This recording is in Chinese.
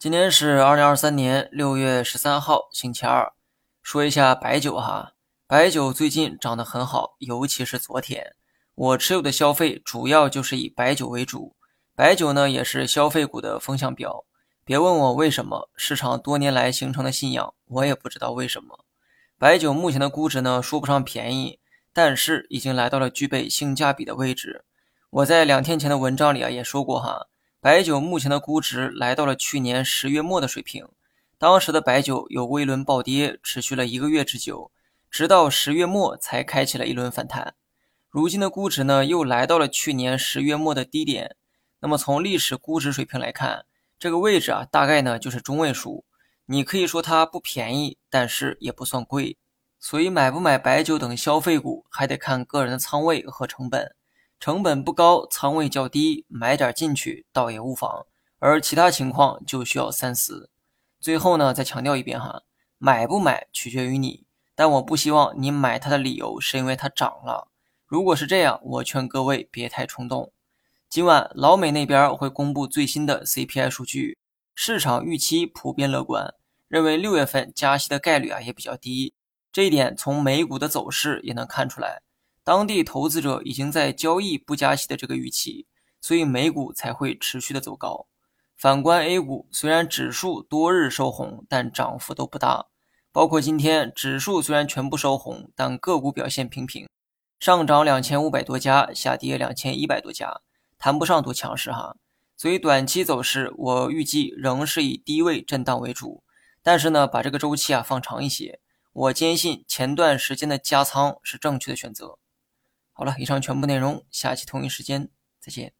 今天是二零二三年六月十三号，星期二。说一下白酒哈，白酒最近涨得很好，尤其是昨天。我持有的消费主要就是以白酒为主，白酒呢也是消费股的风向标。别问我为什么，市场多年来形成的信仰，我也不知道为什么。白酒目前的估值呢，说不上便宜，但是已经来到了具备性价比的位置。我在两天前的文章里啊也说过哈。白酒目前的估值来到了去年十月末的水平，当时的白酒有微轮暴跌，持续了一个月之久，直到十月末才开启了一轮反弹。如今的估值呢，又来到了去年十月末的低点。那么从历史估值水平来看，这个位置啊，大概呢就是中位数。你可以说它不便宜，但是也不算贵。所以买不买白酒等消费股，还得看个人的仓位和成本。成本不高，仓位较低，买点进去倒也无妨。而其他情况就需要三思。最后呢，再强调一遍哈，买不买取决于你，但我不希望你买它的理由是因为它涨了。如果是这样，我劝各位别太冲动。今晚老美那边会公布最新的 CPI 数据，市场预期普遍乐观，认为六月份加息的概率啊也比较低。这一点从美股的走势也能看出来。当地投资者已经在交易不加息的这个预期，所以美股才会持续的走高。反观 A 股，虽然指数多日收红，但涨幅都不大。包括今天指数虽然全部收红，但个股表现平平，上涨两千五百多家，下跌两千一百多家，谈不上多强势哈。所以短期走势，我预计仍是以低位震荡为主。但是呢，把这个周期啊放长一些，我坚信前段时间的加仓是正确的选择。好了，以上全部内容，下期同一时间再见。